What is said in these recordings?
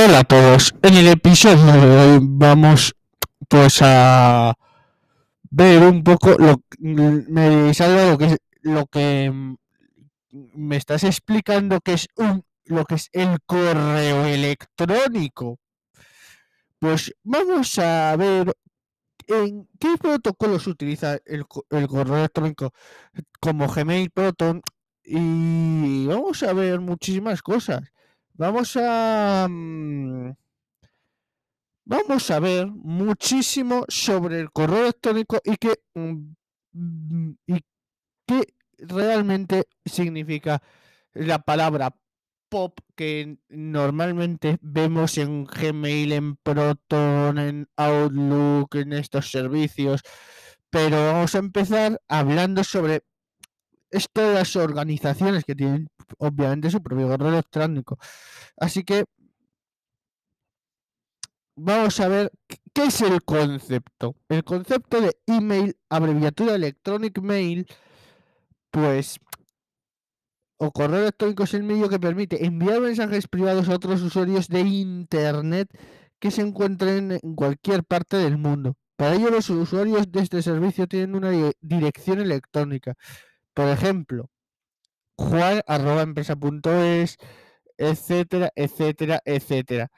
Hola a todos, en el episodio de hoy vamos pues a ver un poco lo me salga lo que lo que me estás explicando que es un lo que es el correo electrónico. Pues vamos a ver en qué protocolos utiliza el, el correo electrónico como Gmail, Proton y vamos a ver muchísimas cosas. Vamos a... Mm, vamos a ver muchísimo sobre el correo electrónico y qué, mm, y qué realmente significa la palabra pop que normalmente vemos en Gmail, en Proton, en Outlook, en estos servicios. Pero vamos a empezar hablando sobre estas las organizaciones que tienen obviamente su propio correo electrónico. Así que vamos a ver qué es el concepto. El concepto de email, abreviatura electronic mail, pues o correo electrónico es el medio que permite enviar mensajes privados a otros usuarios de Internet que se encuentren en cualquier parte del mundo. Para ello, los usuarios de este servicio tienen una dirección electrónica. Por ejemplo, juan arroba empresa.es, etcétera, etcétera, etcétera.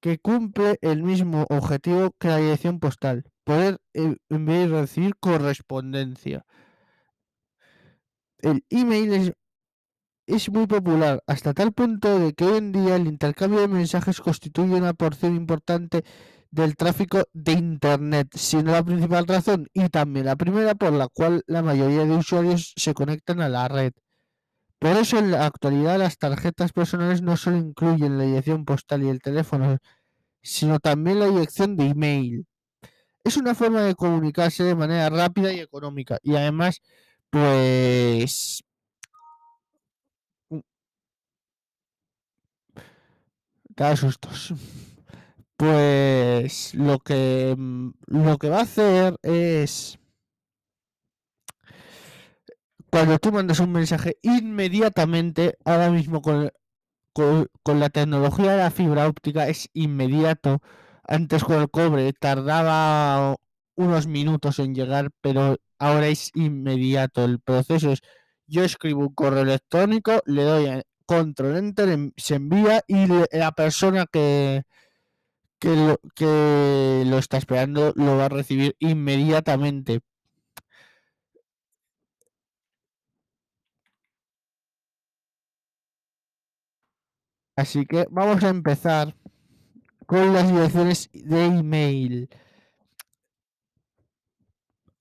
que cumple el mismo objetivo que la dirección postal, poder enviar y recibir correspondencia. El email es, es muy popular hasta tal punto de que hoy en día el intercambio de mensajes constituye una porción importante del tráfico de Internet, siendo la principal razón y también la primera por la cual la mayoría de usuarios se conectan a la red. Por eso en la actualidad las tarjetas personales no solo incluyen la dirección postal y el teléfono, sino también la dirección de email. Es una forma de comunicarse de manera rápida y económica y además pues da sustos pues lo que mm, lo que va a hacer es cuando tú mandas un mensaje inmediatamente ahora mismo con, con, la tecnología de la fibra óptica es inmediato. Antes con el cobre tardaba unos minutos en llegar pero ahora es inmediato. El proceso es yo escribo un correo electrónico le doy a control enter em, se envía y la persona que que lo, que lo está esperando lo va a recibir inmediatamente. Así que vamos a empezar con las direcciones de email.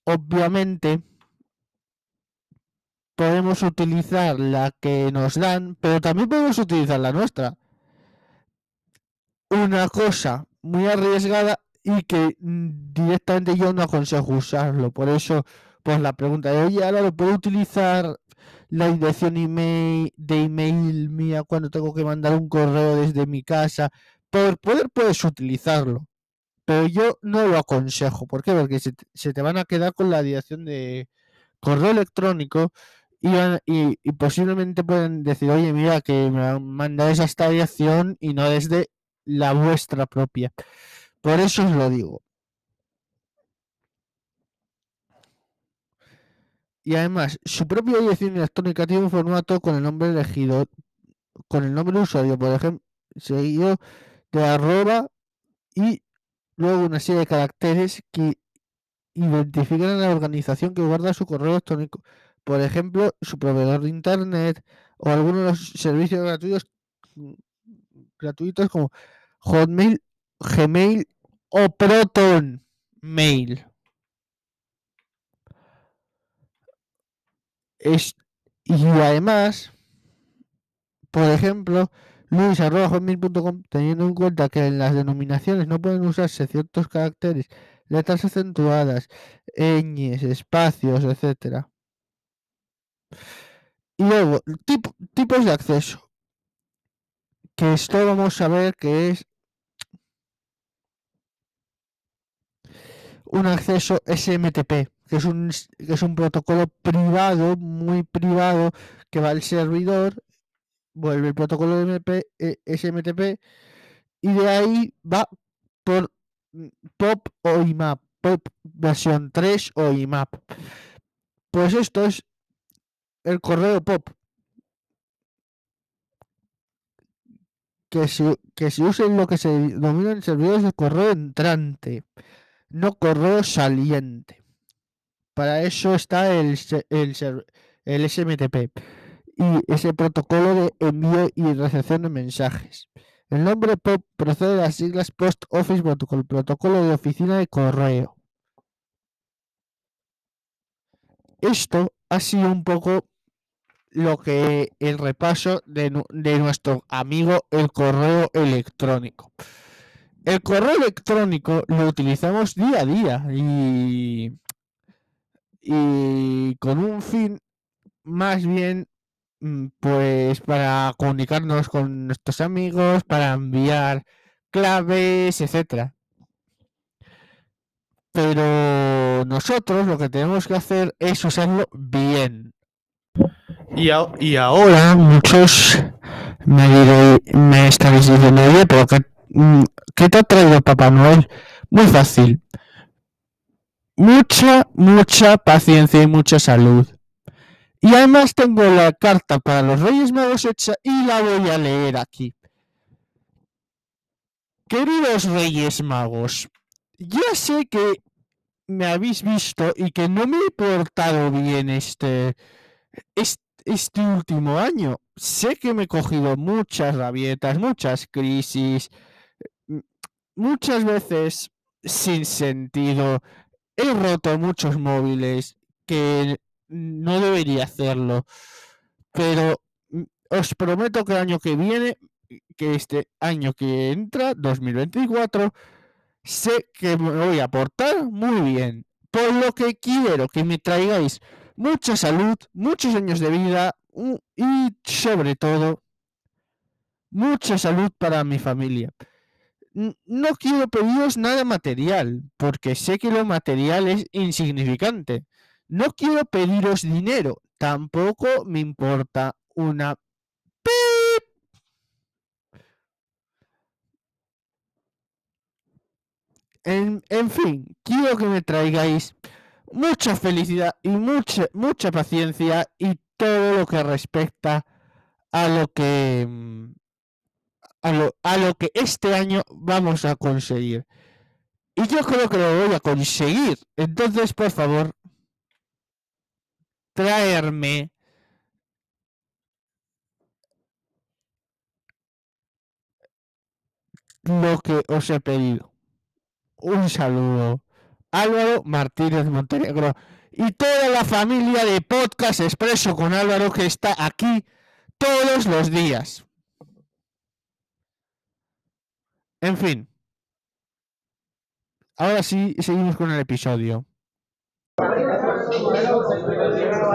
Obviamente podemos utilizar la que nos dan, pero también podemos utilizar la nuestra. Una cosa muy arriesgada y que mm, directamente yo no aconsejo usarlo. Por eso, pues la pregunta de, oye, ahora lo puedo utilizar la dirección email, de email mía cuando tengo que mandar un correo desde mi casa. Por poder puedes utilizarlo. Pero yo no lo aconsejo. ¿Por qué? Porque se, te van a quedar con la dirección de correo electrónico y, y, y, posiblemente pueden decir, oye, mira, que me han mandado esta dirección y no desde la vuestra propia. Por eso os lo digo. Y además, su propia dirección electrónica tiene un formato con el nombre elegido, con el nombre de usuario, por ejemplo, seguido de arroba y luego una serie de caracteres que identifican a la organización que guarda su correo electrónico. Por ejemplo, su proveedor de internet o algunos de los servicios gratuitos gratuitos como Hotmail, Gmail o Proton Mail. Es, y además, por ejemplo, luis.hotmail.com, teniendo en cuenta que en las denominaciones no pueden usarse ciertos caracteres, letras acentuadas, ñes, espacios, etcétera. Y luego, tipos de acceso. Que esto vamos a ver que es un acceso SMTP, que es un, que es un protocolo privado, muy privado, que va al servidor, vuelve el protocolo de MP, eh, SMTP y de ahí va por POP o IMAP, POP versión 3 o IMAP. Pues esto es el correo POP. Que se, que se use lo que se denomina en servidores de correo entrante, no correo saliente. Para eso está el, el, el SMTP y ese protocolo de envío y recepción de mensajes. El nombre POP procede de las siglas Post Office Protocol, protocolo de oficina de correo. Esto ha sido un poco lo que el repaso de, nuestro amigo el correo electrónico. El correo electrónico lo utilizamos día a día y, y con un fin más bien mm, pues para comunicarnos con nuestros amigos, para enviar claves, etcétera. Pero nosotros lo que tenemos que hacer es usarlo bien. Y, ahora muchos me, me estaréis diciendo, oye, pero qué, mm, ¿qué te ha traído Papá Noel? Muy fácil. Mucha, mucha paciencia y mucha salud. Y además tengo la carta para los Reyes Magos hecha y la voy a leer aquí. Queridos Reyes Magos, ya sé que me habéis visto y que no me he portado bien este, este, último año. Sé que me he cogido muchas rabietas, muchas crisis, muchas veces sin sentido. He roto muchos móviles que no debería hacerlo. Pero os prometo que el año que viene, que este año que entra, 2024, sé que me voy a portar muy bien. Por lo que quiero que me traigáis mucha salud, muchos años de vida y sobre todo mucha salud para mi familia. No quiero pediros nada material, porque sé que lo material es insignificante. No quiero pediros dinero, tampoco me importa una En, fin, quiero que me traigáis mucha felicidad y mucha, mucha paciencia y todo lo que respecta a lo que mm, a lo, a lo que este año vamos a conseguir. Y yo creo que lo voy a conseguir. Entonces, por favor, traerme lo que os he pedido un saludo. Álvaro Martínez Montenegro y toda la familia de Podcast Expreso con Álvaro que está aquí todos los días. En fin. Ahora sí, seguimos con el episodio.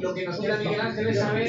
lo que nos queda Miguel Ángel es saber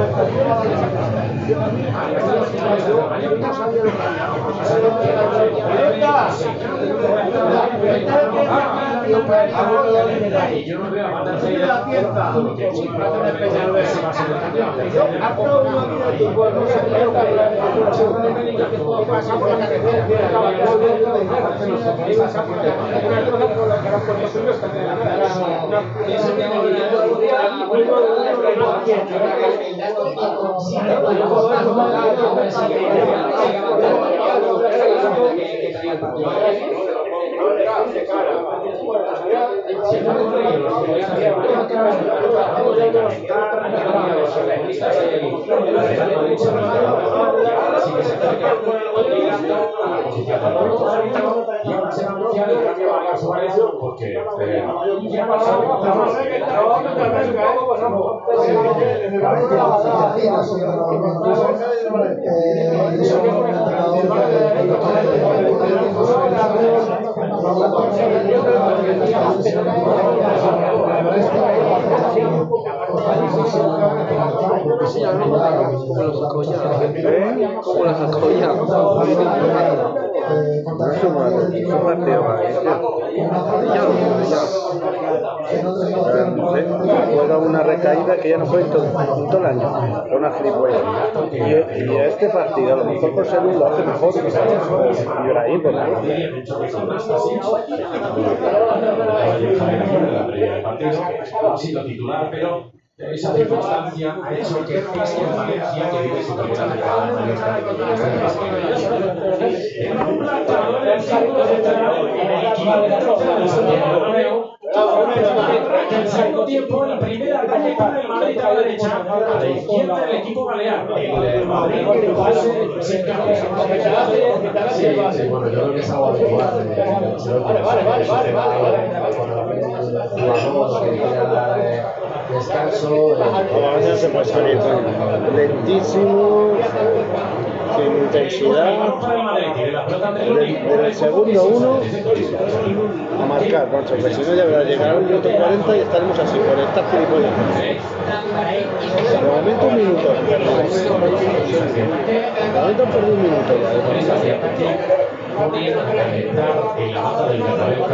Gracias. Gracias. No le hace cara. Si no le puede dar la cara de la ropa un especial de ese va a ser el campeón. Porque Como las Juega una recaída que ya no fue todo, el año. Una gilipollas. Y, y este partido, a lo mejor José Luis lo hace mejor. Y ahora ahí, pues ha sido titular, pero esa circunstancia que que primera en el En el que al segundo tiempo, el primer ataque para el Madrid a la derecha, a la izquierda del equipo balear. El Madrid pase sin cambios. Sí, sí, bueno, yo creo que es algo eh, Creo que vale, vale, vale, descanso. A veces se puede salir lentísimo, sin intensidad. Para el Madrid, tiene la pelota entre Desde desde el segundo uno a marcar, macho, que si no ya verás, llegará un minuto 40 y estaremos así, por estas gilipollas. De momento un minuto. De momento perdido un minuto ya. Poniendo a calentar en la banda del Bernabéu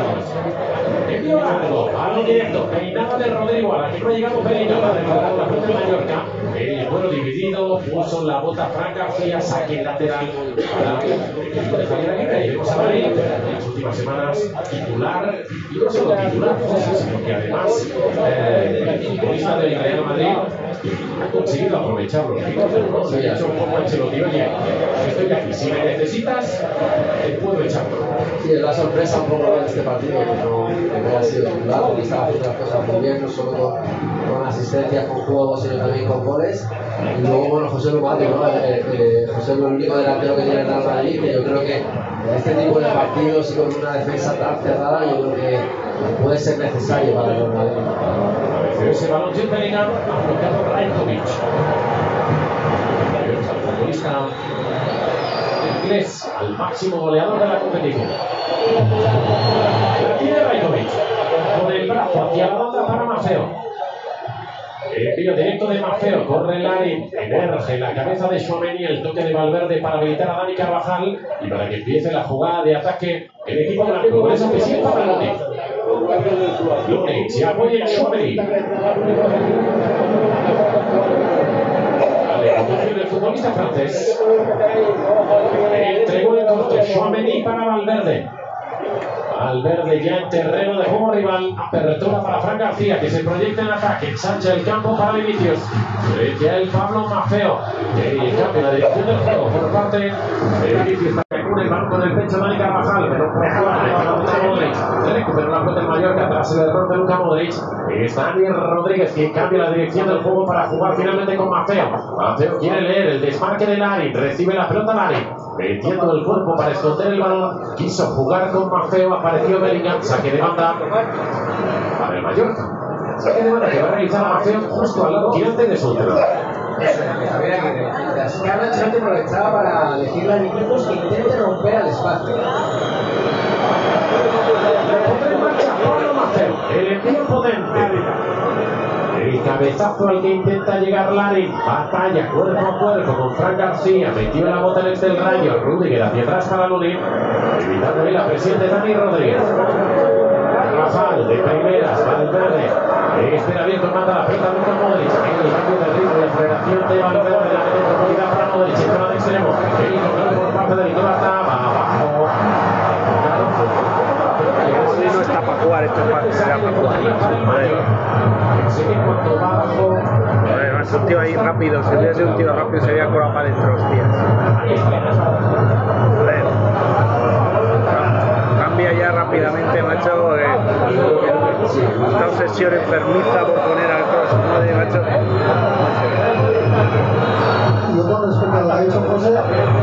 Envío largo, balón directo, peinada de Rodrigo, a la que no Pelino para regalar la pelota de Mallorca. El vuelo dividido, puso la bota Fran García, saque lateral para el equipo de Javier Aguirre. Y vemos a Madrid en las últimas semanas titular, y no solo titular, sino que además eh, el futbolista del Real Madrid ha conseguido aprovechar los ha hecho un poco Ancelotti, oye, estoy aquí, si me necesitas, te puedo echar. Sí, la sorpresa un poco de este partido, que no, que haya sido titular, porque estaba haciendo las cosas muy bien, no solo con, con asistencias, con juegos, sino también con goles. Y luego, bueno, José Lubate, ¿no? Eh, eh, José es el único delantero que tiene el Real Madrid, que yo creo que este tipo de partidos y con una defensa tan cerrada, yo creo que puede ser necesario para el Real Madrid. Ese balón sin ha bloqueado Rajkovic. Al futbolista inglés, al máximo goleador de la competición. Tiene Rajkovic, con el brazo hacia la banda para Mafeo. Envío directo de Mafeo, corre Lari, emerge la cabeza de Suameni, el toque de Valverde para habilitar a Dani Carvajal y para que empiece la jugada de ataque el equipo blanco. Por eso que sienta para Se apoya Suameni. Vale, conducción del futbolista francés. Entregó el corte, Suameni para Valverde. Valverde ya en terreno de juego rival. Apertura para Fran García que se proyecta en ataque. Ensancha el campo para Vinicius. Frente a él Pablo Mafeo. Y cambia la dirección del juego por parte de Vinicius. El balón con el pecho Dani Carvajal. Pero. Luka Modric. Recupera la pelota en Mallorca tras el error de Luka Modric. Es Dani Rodríguez quien cambia la dirección del juego para jugar finalmente con Mafeo. Mafeo quiere leer el desmarque de Lari. Recibe la pelota Lari. Metiendo el cuerpo para esconder el balón. Quiso jugar con Mafeo. Apareció Bellingham. Saque de banda para el Mallorca. Saque de banda que va a realizar a Mafeo justo al lado tirante de su entrenador. Javier Aguirre, Carlo Ancelotti aprovechaba para decirle a equipos que intente romper al espacio. El envío potente. Cabezazo al que intenta llegar Larin. Batalla cuerpo a cuerpo con Frank García. Metió la bota en el rayo. Rudiger hacia atrás para Lunin. Evitando ahí la presión de Dani Rodríguez. Rafael de primeras, Valverde. Espera bien, manda la pelota Luka Modric. En el cambio de ritmo y aceleración de Valverde. La profundidad para Modric. En zona de extremo. El por parte de Sé que cuando va abajo. Joder, es un tío ahí rápido, si hubiera sido un tío rápido se había colado para adentro, hostias. Joder. Cambia ya rápidamente, macho. eh, esta obsesión enfermiza por poner al cross, madre, macho. Yo con respecto a lo que ha dicho José,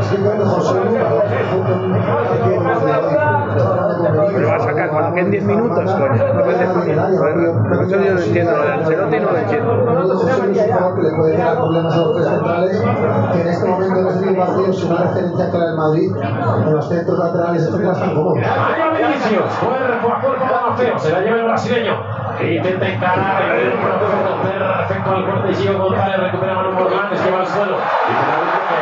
simplemente José Luis, que tiene una Pero a sacar cuando en 10 minutos, coño. No decir. Joder, Eso yo no entiendo, lo de Ancelotti no lo entiendo. Que le puede dar problemas a los tres centrales, que en este momento en este partido, sin una referencia clara en Madrid, en los centros laterales, estos no están cómodos. Vaya Vinicius, cuerpo a cuerpo con Maceo, se la lleva el brasileño. Intenta encarar el perfecto al corte de Gio González, recupera Manu Morlanes, que va al suelo. Y finalmente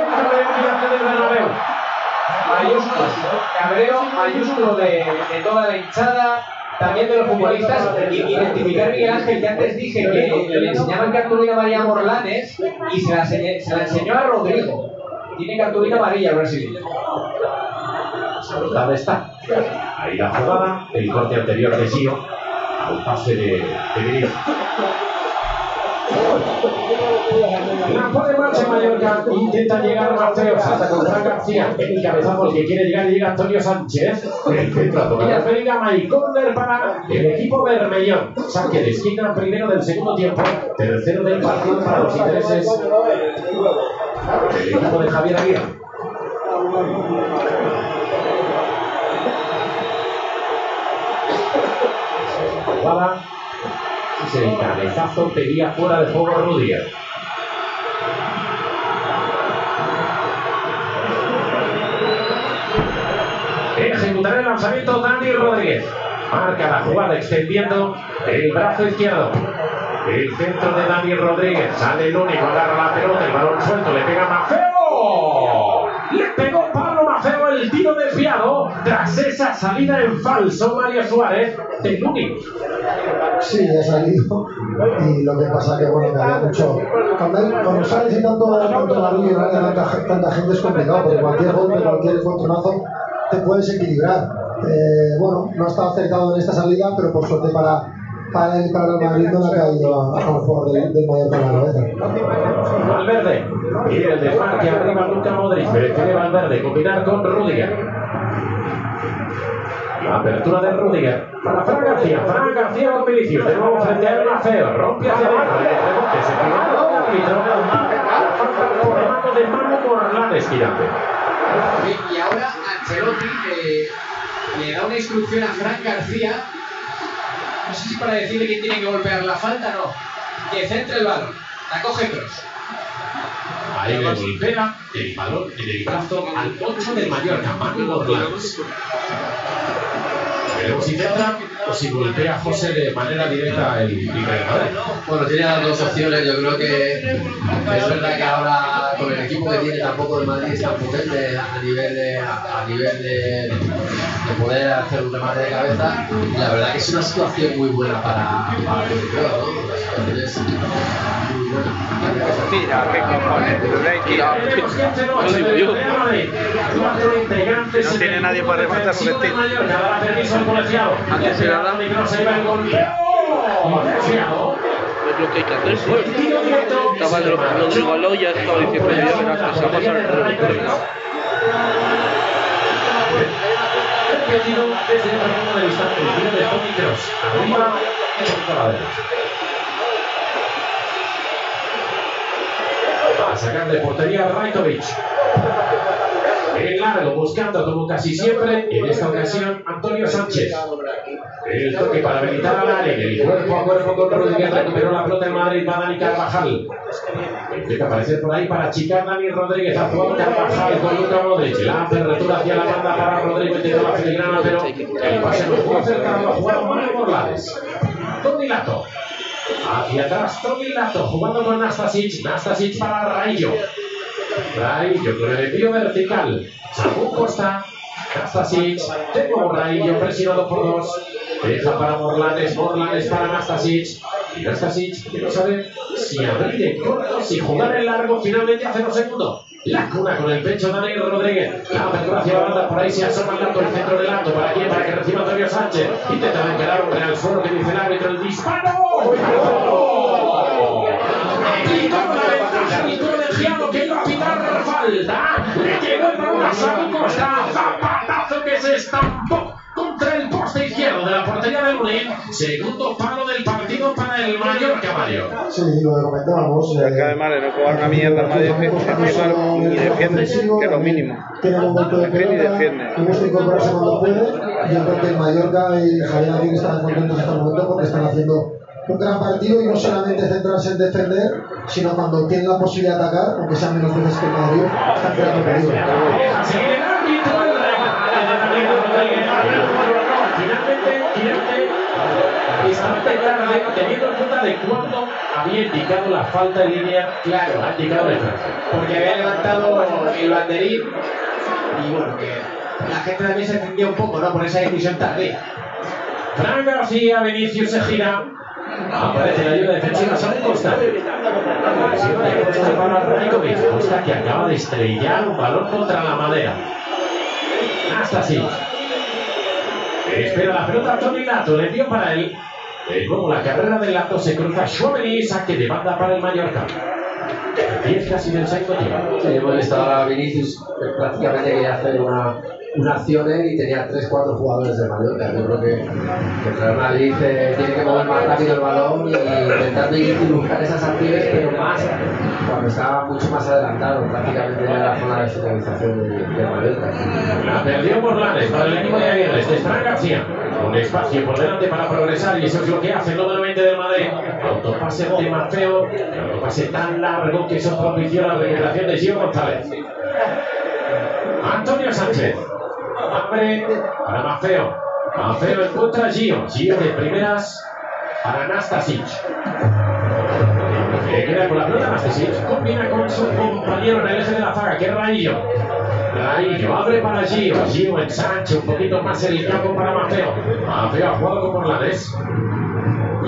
dentro de un del Bernabéu. Mayúsculo, cabreo mayúsculo de, de toda la hinchada, también de los futbolistas, identificar Miguel Ángel, que antes dije que le enseñaban cartulina María Morlanes y se la, enseñó a Rodrigo. Tiene cartulina amarilla brasileño. ¿Dónde está? Ahí la jugada, el corte anterior de Gio, al pase de. Pone en marcha Mallorca, intenta llegar Maceo, salta con Fran García, el cabezazo el que quiere llegar y llega Antonio Sánchez, el toca la Bellingham y córner para el equipo Bermellón, saque de esquina primero del segundo tiempo, tercero del partido para los intereses del equipo de Javier Aguirre. jugada. El cabezazo, pedía fuera de juego Rudiger. Ejecutará el lanzamiento Dani Rodríguez. Marca la jugada extendiendo el brazo izquierdo. El centro de Dani Rodríguez. Sale el único, agarra la pelota, el balón suelto, le pega Maceo. Le Maceo tiro desviado. Tras esa salida en falso, Mario Suárez del único. Sí, ha salido. Y lo que pasa que, bueno, que había mucho. Cuando, cuando sales y tanto, y no hay tanta, tanta gente es complicado, porque cualquier golpe, cualquier encontronazo te puedes equilibrar. Eh, bueno, no ha estado acertado en esta salida, pero por suerte para, para y para el Madrid no le ha caído a, a jugador del, del Mallorca la cabeza. Valverde. Y el desmarque arriba Luca Modric. Prefiere Valverde combinar con Rudiger. La apertura de Rudiger para Fran García. Fran García con Vinicius. De nuevo frente a Maceo. Rompe hacia adentro. El rebote se equivoca el árbitro. Falta por mano de Manu Morlanes, girante. Y ahora Ancelotti eh, le da una instrucción a Fran García, no sé si para decirle que tiene que golpear la falta, no, que centre el balón, la coge Kroos. Ahí le golpea el balón en el brazo al 8 del Mallorca, Manu Morlanes. Veremos si centra o si golpea a José de manera directa el Madrid. Bueno, tiene las dos opciones. Yo creo que es verdad que ahora con el equipo que tiene tampoco el Madrid es tan potente a nivel de, a, a nivel de, de poder hacer un remate de cabeza. Y la verdad que es una situación muy buena para, para el buena. Tira, qué cojones, pero le he tirado. Tenemos 15 noches digo del yo. Real Madrid. Cuatro integrantes No en tiene el nadie para rematar al colegiado. Antes se la da. Y no se va el golpeo. Es lo que hay que hacer, pues. Estaba el Rodrigo Aló ya estaba diciendo ya verás que se va a pasar el desde otro punto de vista. El tiro de Toni Kroos. Arriba, por la derecha. Va a sacar de portería Rajkovic. En largo, buscando como casi siempre, en esta ocasión Antonio Sánchez. El toque para habilitar al área, el cuerpo a cuerpo con Rodríguez, recuperó la pelota en Madrid, va Dani Carvajal. Intenta aparecer por ahí para achicar Dani Rodríguez, a Juan Carvajal con Luca Modric. La apertura hacia la banda para Rodríguez, metiendo la filigrana, pero el pase no fue acercado, ha jugado Mario Morlanes. Tony Lato. Hacia atrás, Tony Lato jugando con Nastasic. Nastasic para Raillo. Raillo con el envío vertical. Samu Costa. Nastasic. De nuevo Raillo presionado por dos. Deja para Morlanes. Morlanes para Nastasic. Y Nastasic que no sabe si abrir en corto, si jugar en largo. Finalmente hace dos segundos. La cuna con el pecho Daniel Rodríguez. La apertura hacia la banda. Por ahí se asoma el el centro del lato. ¿Para quién? Para que reciba Antonio Sánchez. Intenta encarar un real suelo que dice el árbitro. El disparo. Samu Costa. Zapatazo que se estampó contra el poste izquierdo de la portería del Molín. Segundo palo del partido para el Mallorca, Mario. Sí, lo que comentábamos. Le cae mal en no jugar una mierda, nadie defiende y defiende, que es lo mínimo. Tiene momento de Defiende y pelota, defiende. y busca incorporarse cuando puede. Yo creo que el Mallorca y Javier Aguirre están contentos hasta el momento porque están haciendo un gran partido y no solamente centrarse en defender, sino cuando tienen la posibilidad de atacar, aunque sean menos veces que el Madrid, están creando peligro. De bastante tarde, teniendo en cuenta de cuándo había indicado la falta en línea, claro, ha indicado. Porque había levantado el banderín y bueno, que la gente también se encendió un poco, ¿no? Por esa decisión tardía. Fran García, Vinicius se gira. Aparece la ayuda defensiva Samu Costa. Presiona de Costa para Rajkovic. Costa que acaba de estrellar un balón contra la madera. Hasta así. Espera la pelota Tony Lato, le dio para él. De nuevo la carrera del Lato se cruza Schwabeli, saque de banda para el Mallorca. 10 casi del segundo tiempo. Sí, hemos visto ahora a Vinicius que prácticamente quería hacer una, una acción él y tenía 3-4 jugadores de Mallorca. Yo creo que, que el Real Madrid eh, tiene que mover más rápido el balón y intentar buscar esas acciones, pero más cuando estaba mucho más adelantado, prácticamente en la zona de finalización de, de Mallorca. La perdió Morlanes para el equipo de Aguirre, Fran García. Un espacio por delante para progresar y eso es lo que hace nuevamente del Madrid. Autopase de Mateo, autopase tan largo que eso propició la recuperación de Gio González. Antonio Sánchez. Abre para Mafeo. Mafeo encuentra a Gio. Gio de primeras para Nastasic. Que queda con la pelota Nastasic. Combina con su compañero en el eje de la zaga, que es Raillo. Raillo abre para Gio. Gio ensancha un poquito más el campo para Mafeo. Mafeo ha jugado con Morlanes.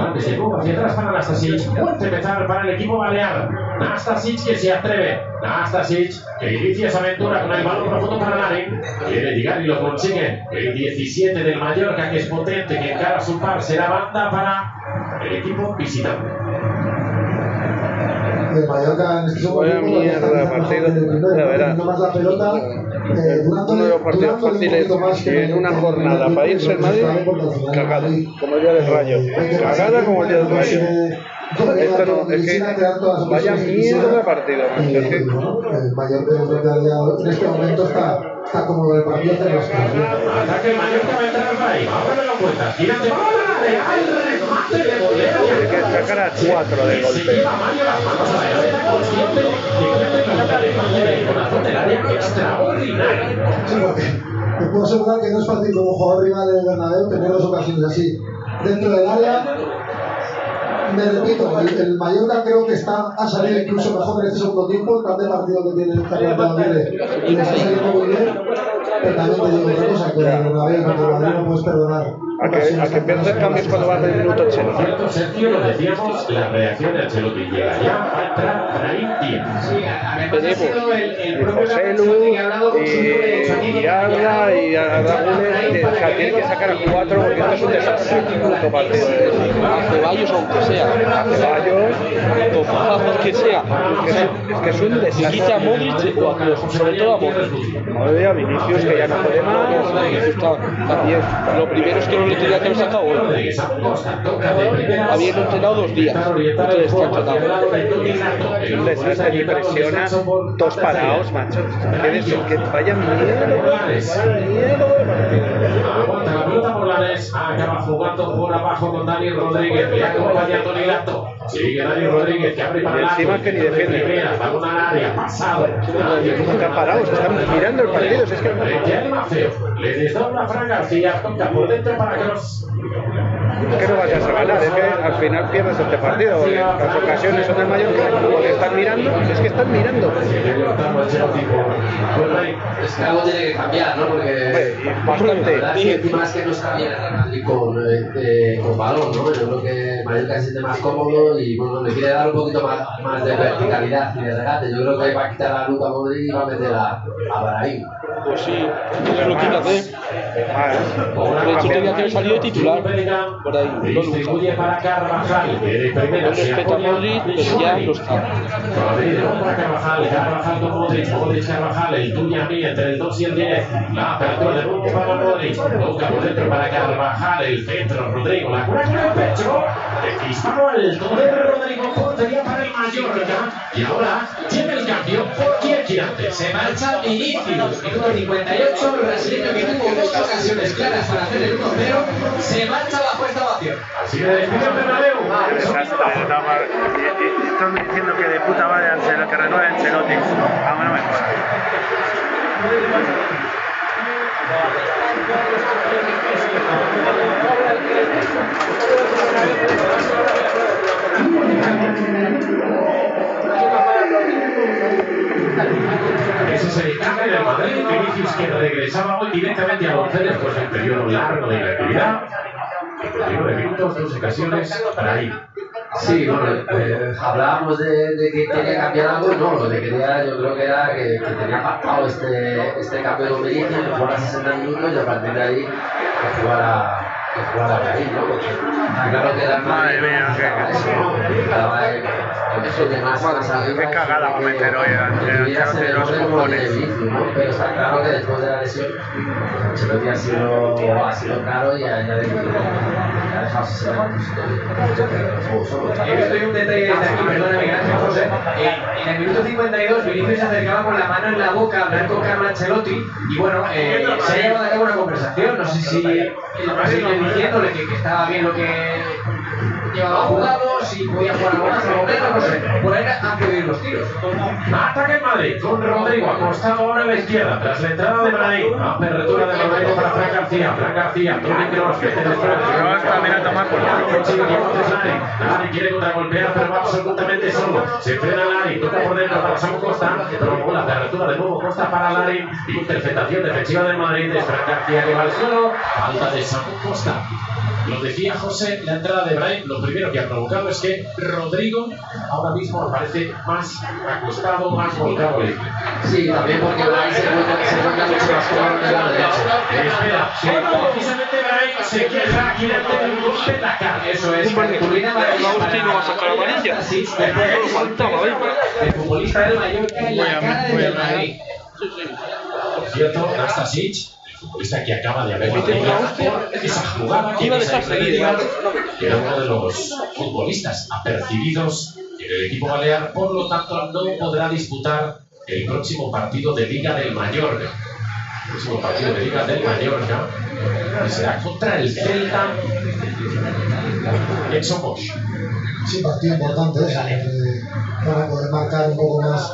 Morlanes se mueve hacia atrás para Nastasic. Fuerte empezar para el equipo balear. Nastasic que se atreve. Nastasic que inicia esa aventura con el balón profundo para Larin. Quiere llegar y lo consigue. El 17 del Mallorca que es potente, que encara a su par. Será banda para el equipo visitante. El Mallorca en este segundo partido. verás. teniendo más la pelota, eh, Uno de los partidos fáciles que en una que jornada para irse Madrid, al el cagada, Madrid, como el día del Rayo. que Cagada como el día del Rayo. Esto no, que es que vaya que mierda de partido, es que- el que día de hoy, en este momento está, está como el partido cosas bien. Ataque el Mallorca va a entrar ahí. Ahora remate de Bolera. Tiene que sacar a cuatro de golpe. Extraordinario. Sí, porque te puedo asegurar que no es fácil como jugador rival del Bernabéu tener dos ocasiones así dentro del área. Me repito, el, el Mallorca creo que está a salir incluso mejor en este segundo tiempo, el de partido que tiene Carlos Aguirre y le está saliendo muy bien. Pero también te digo otra cosa, que el Bernabéu contra el Madrid no puedes perdonar. A que, a que pierdes cambios cuando vas del minuto Por 80. cierto, Sergio, lo decíamos, la reacción de Ancelotti llega ya va a entrar Brahim Díaz. Sí, además ha sido el, el Y propio José Ancelotti Lu, que ha hablado con su y, Aragones, o sea, tiene que sacar a cuatro porque esto es un desastre. Partido. a Ceballos aunque sea, A Ceballos, que sea, es que, es un y quita a desastre. Modric a sobre todo a Modric. Madre a Vinicius que ya no puede más. Está- también, lo primero es que no le tenía que haber sacado hoy. Habían entrenado dos días, Intentar orientar otro el está juego hacia el entrenado. lado de Tony Nato. Es un desastre que presiona todos parados, macho. Que, des- que vaya mierda. Mierda de partido. Morlanes, acaba jugando por abajo con Dani Rodríguez, le acompaña a Tony Lato, sigue Dani Rodríguez que abre para Y el encima que ni defiende. de primera, balón al área, pasado, ¿Cómo están parados? Están mirando el partido. es que Le desdobla Fran García, toca por dentro para Cross. Es que no vayas a ganar, es que al final pierdes este partido. Las ocasiones son del Mallorca, porque están mirando, es que están mirando. Es que algo tiene que cambiar, ¿no? Porque Bastante. la verdad es que es que no está bien Madrid con, eh, eh, con balón, ¿no? Yo creo que Mallorca se siente más cómodo y bueno, le quiere dar un poquito más, más de verticalidad y de regate. Yo creo que va a quitar a Luca Modric y va a meter a, a. Pues sí, es lo a hacer. De hecho, tenía que haber salido titular. Por ahí, no lo respeto a. Modric, pero ya no está. Rodríguez para Carvajal, Carvajal con Modric, Modric Carvajal, el tuya mía entre el 2 y el 10. La apertura de nuevo para Modric, toca por dentro para Carvajal, el centro, Rodrigo, la cura con el pecho. Disparo alto de Rodrigo, portería para el Mallorca. Y ahora tiene el cambio. ¿Quién quiere antes? Se marcha Vinicius, minuto 58, el brasileño que tuvo dos ocasiones claras para hacer el 1-0, se marcha bajo esta ovación. Así despide el Bernabéu. Y Están diciendo que de puta madre que renueve Ancelotti. Vamos, no me jodas. Ese es el cambio del Madrid. Vinicius que regresaba hoy directamente a Once después de un periodo largo de inactividad. Periodo de minutos, dos ocasiones para ir. Sí, bueno, eh, hablábamos de, que quería cambiar algo, no, lo que quería yo creo que era que, que tenía pactado este, este cambio de Vinicius, que jugara 60 minutos y a partir de ahí que jugara Madre mía, qué- arriba, Qué cagada va a meter hoy el- ese de los cojones. Pero está claro que después de la lesión Ancelotti ha sido, ha sido caro y ha, de- ya ha dejado 60 minutos de juego solo. He visto un detalle desde aquí, perdóname, gracias José. Eh, en el minuto 52, Vinicius se acercaba con la mano en la boca a hablar con Carlo Ancelotti y bueno, eh, se ha llevado a cabo una conversación. No sé si el brasileño diciéndole que, que estaba bien lo que llevaba jugado, si podía jugar algo más, algo menos, no sé. Por ahí han ir los tiros. Ataque en Madrid con Rodrigo acostado ahora a la izquierda tras la entrada de Brahim. Apertura de Rodrigo para Fran García. Fran García, Tony Kroos, mete de frente. Kroos también a tomar por Lari. Quiere contragolpear, pero va absolutamente solo. Se frena Lari, toca por dentro para Samu Costa. Provocó la apertura de nuevo Costa para Lari. Interceptación defensiva del Madrid. Es Fran García que va al suelo. Falta de Samu Costa. Lo decía José, la entrada de Brahim, lo primero que ha provocado es que Rodrigo ahora mismo aparece más acostado, más volcado. Sí, también porque Brahim se encuentra, mucho más cómodo en el lado derecho. Espera, precisamente Brahim se queja, quiere hacer un golpe la cara. Eso es, cartulina amarilla no va a sacar amarilla. Sí, Solo faltaba, ¿eh? el futbolista del Mallorca en la cara del Madrid. Por cierto, Nastasic, el futbolista que acaba de haber esa jugada que Iba ¿eh? que era uno de los futbolistas apercibidos en el equipo balear, por lo tanto no podrá disputar el próximo partido de Liga del Mallorca. El próximo partido de Liga del Mallorca que será contra el Celta en Somos. Sí, partido importante ese, porque van a poder marcar un poco más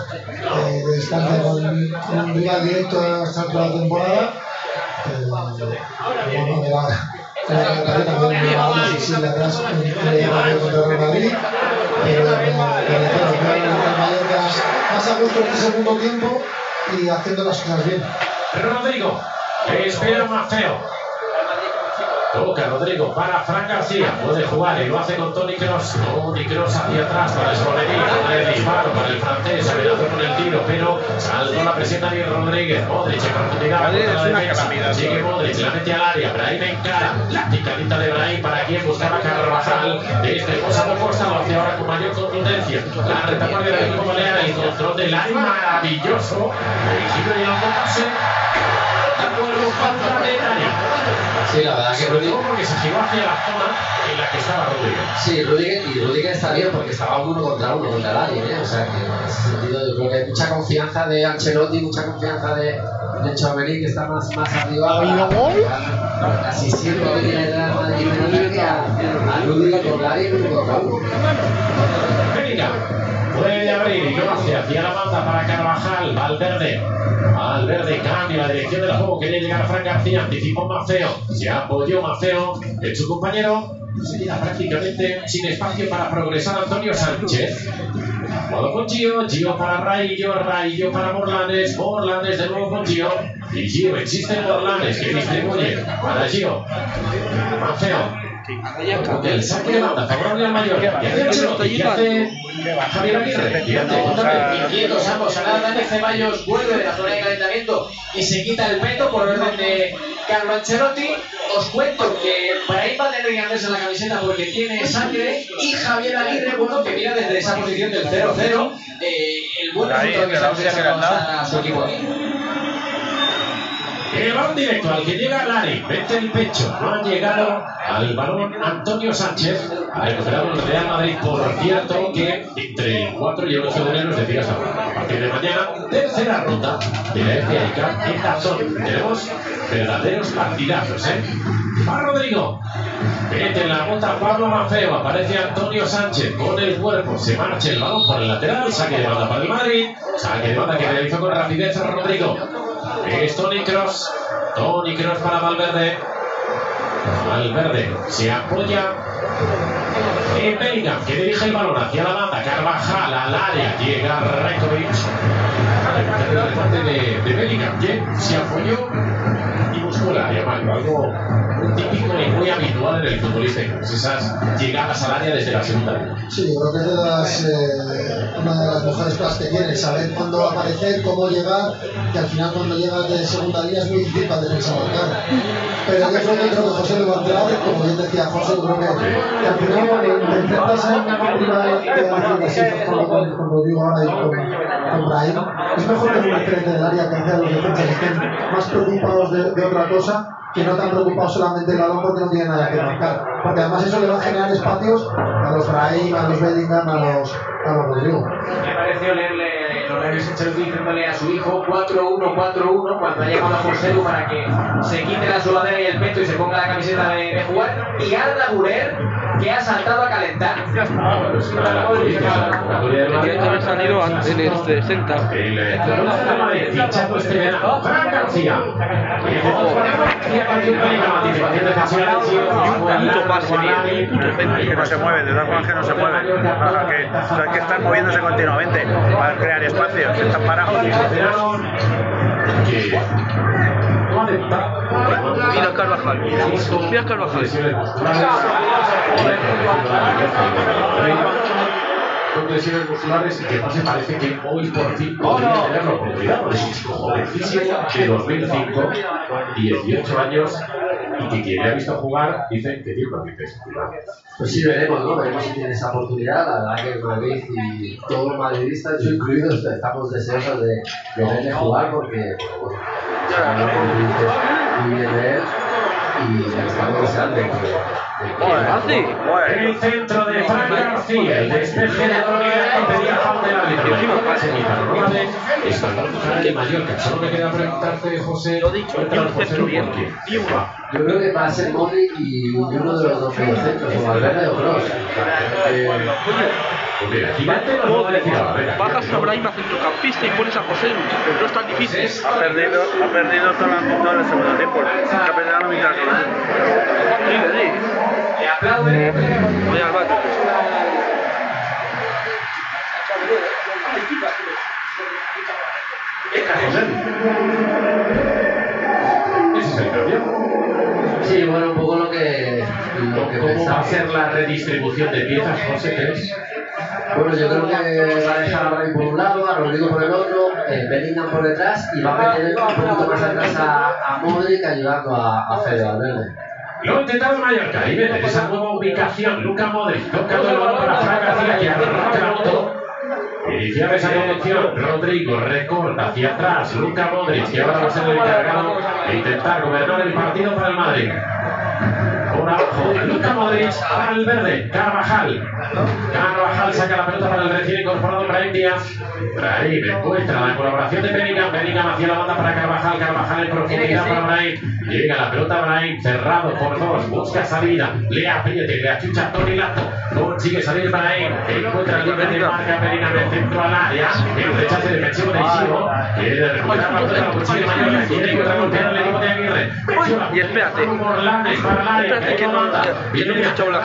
eh, de distancia con, con un rival directo a esta altura de la temporada. Más a gusto en este segundo tiempo y haciendo las cosas bien. Rodrigo, espera Maceo. Toca Rodrigo para Fran García. Puede jugar y lo hace con Tony Cross. Tony Cross hacia atrás para. Para el disparo para el francés. Amenazó con el tiro, pero saltó la presión Daniel Rodríguez. Modric en profundidad. Contra es la una calamidad. Sigue Modric, la mete al área. Brahim encara. La picadita de Brahim para quien buscaba Carvajal. Desde José Costa lo hace ahora con mayor contundencia. La retaguardia del equipo balear. El control del área maravilloso. Dirigido y el pase. Acuerdo falta de área. Sí, la verdad que Sobre Rudiger... todo porque se giró hacia la zona en la que estaba Rudiger. Sí, Rudiger, y Rudiger está bien porque estaba uno contra uno, contra nadie, ¿eh? O sea, que en ese sentido yo creo que hay mucha confianza de Ancelotti, mucha confianza de, de Chauvelin, que está más, más arriba. ¿Ha habido gol? Casi siempre que tiene la diferencia a Rudiger con nadie y con Raúl. Venga. 9 de abril, ¿qué más la banda para Carvajal, Valverde. Valverde cambia la dirección del juego, quería llegar a Fran García, anticipó Maceo, se apoyó Maceo, es su compañero, se queda prácticamente sin espacio para progresar Antonio Sánchez. Modo con Gio, Gio para Rayo, Rayo para Morlanes, Morlanes de nuevo con Gio. Y Gio, existe Morlanes que distribuye para Gio. Maceo, el saque de banda favorable al Mallorca. Y hace Ancelotti, y hace Javier Aguirre. Y hace otra vez. Inquietos ambos, ahora Dani Ceballos vuelve de la zona de calentamiento y se quita el peto por orden de Carlo Ancelotti. Os cuento que Brahim va a tener que en la camiseta porque tiene sangre y Javier Aguirre, bueno, que mira desde esa posición del 0-0 eh, el buen Ahí, resultado que está a su equipo aquí. El balón directo al que llega Lari, mete el pecho, no ha llegado al balón Antonio Sánchez, ha recuperado el Real Madrid, por cierto, que entre el 4 y el 8 de enero, es decir, a partir de mañana, tercera ronda de la FA en Dazón. Tenemos verdaderos partidazos, ¿eh? Va Rodrigo, mete en la bota Pablo Mafeo, aparece Antonio Sánchez con el cuerpo, se marcha el balón por el lateral, saque de banda para el Madrid, saque de banda que realizó con rapidez Rodrigo. Es Tony Cross. Tony Cross para Valverde. Valverde se apoya en Bellingham, que dirige el balón hacia la banda. Carvajal al área. Llega Rekovic. De, de Bellingham, que se apoyó área. Mario, algo muy típico y muy habitual en el futbolista. inglés, Esas llegadas al área desde la segunda línea. Sí, yo creo que es de las, eh, una de las mejores cosas que tiene, saber cuándo aparecer, cómo llegar, que al final cuando llegas de segunda línea es muy difícil para tenerse marcar. Pero yo creo que, creo que José lo va a entrar, como bien decía José, yo creo que, que al final cuando te enfrentas a una primera de así, con, con Rodrigo ahora y con, con Brahim, es mejor que un excelente del área que hace a los defensas estén más preocupados de, de otra cosa que no tan preocupados solamente del balón porque no tienen nada que marcar. Porque además eso le va a generar espacios a los Brahim, a los Bellingham, a los, a los Rodrigo. Me pareció leerle los labios Ancelotti diciéndole a su hijo 4-1-4-1 cuando ha llegado a José Lu para que se quite la sudadera y el peto y se ponga la camiseta de, de jugar. Y Arda Gurer, que ha saltado a calentar. Ya está, pues, que salido antes en el 60. El eh, Real Madrid, fichado este verano. Fran García. García que un puto pase, tío, un puto Que no se mueve, de todas formas que no se mueve. Que, o sea, que están moviéndose continuamente para crear espacios, están parados. Que. Mira Carvajal. Mira Carvajal. Con lesiones musculares y que no se parece que hoy por fin podría tener la oportunidad, porque es jovencísimo de 2005, 18 años, y que quien le ha visto jugar dice que tiene una intensidad. Pues sí, veremos, ¿no? Veremos si tiene esa oportunidad. La verdad que Madrid y todos los madridistas, yo incluido, estamos deseosos de, de verle jugar porque, bueno, muy bien de él y que El centro de Fran García, el despeje de Rodríguez que pedía falta de en de Mallorca. Solo me queda preguntarte, José, Lo dicho, José. Yo creo que va a ser Modric y uno de los dos mediocentros, o Valverde o Kroos. Pues mira, Bajas a Brahim a centrocampista y pones a José Lu. Pero no es tan difícil. Ha perdido, ha perdido toda la, todo el segundo tiempo. Ha perdido la mitad del. Le aplaude. Voy al bar. Venga, José. Ese es el cambio. sí, bueno, un poco lo que, lo que ¿Cómo va a pensaba. ser la redistribución de piezas, José? ¿Crees? Bueno, yo creo que va a dejar a Brahim por un lado, a Rodrigo por el otro, eh, Bellingham por detrás y va a meter un poquito más atrás a, Modric ayudando a, a Fede. Lo ha intentado Mallorca y vete esa nueva ubicación. Luca Modric tocando el balón para Fran García que arranca. Iniciar esa conducción, Rodrigo recorta hacia atrás, Luca Modric que ahora va a ser el encargado de intentar gobernar el partido para el Madrid. Por abajo, Luca Modric para el Carvajal. Carvajal saca la pelota para el recién incorporado Brahim Díaz. Brahim encuentra la colaboración de Bellingham. Bellingham hacia la banda para Carvajal. Carvajal en profundidad para Brahim. Llega la pelota Brahim, cerrado por dos. Busca salida. Le apriete, le achucha Tony Lato. Consigue salir Brahim. Encuentra el libre de marca Bellingham en centro al área. El rechace defensivo de Isivo. Quiere recuperar la pelota. Lo consigue Mallorca. Quiere encontrar golpear el equipo de Aguirre. Y espérate. Espérate, que no- ha echado la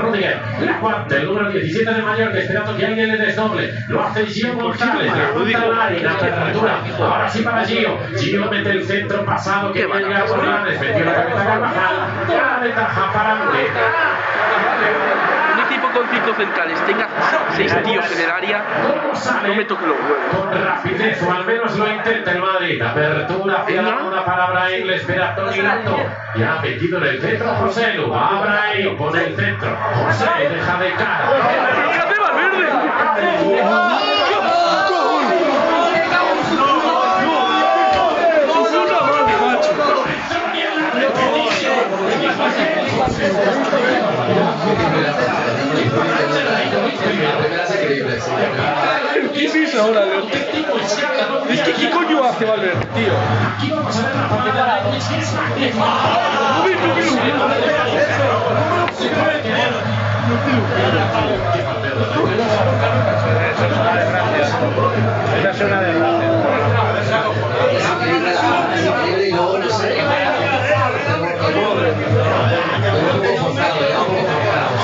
Rudiger, la cuarta, el número 17 de Mallorca, esperando que alguien le desdoble. Lo hace Gio González, la punta al área, la apertura. Ahora sí para Gio. Gio mete el centro pasado que llega a Morlanes, metió la cabeza Carvajal. Ya ventaja para Muleta. Un equipo con cinco centrales tenga seis tíos en el área, no me toque los huevos. Con rapidez, o al menos lo intenta el Madrid. Apertura hacia la banda para Brahim, le espera Tony Lato. Ya ha metido en el centro José Lu. Va Brahim con el centro. José deja de cara. ¿Qué hace Valverde? La ¿Qué es eso ahora? Es que ¿qué coño hace Valverde, tío? Aquí vamos a ver la de magnífica. Esa es una desgracia. Es increíble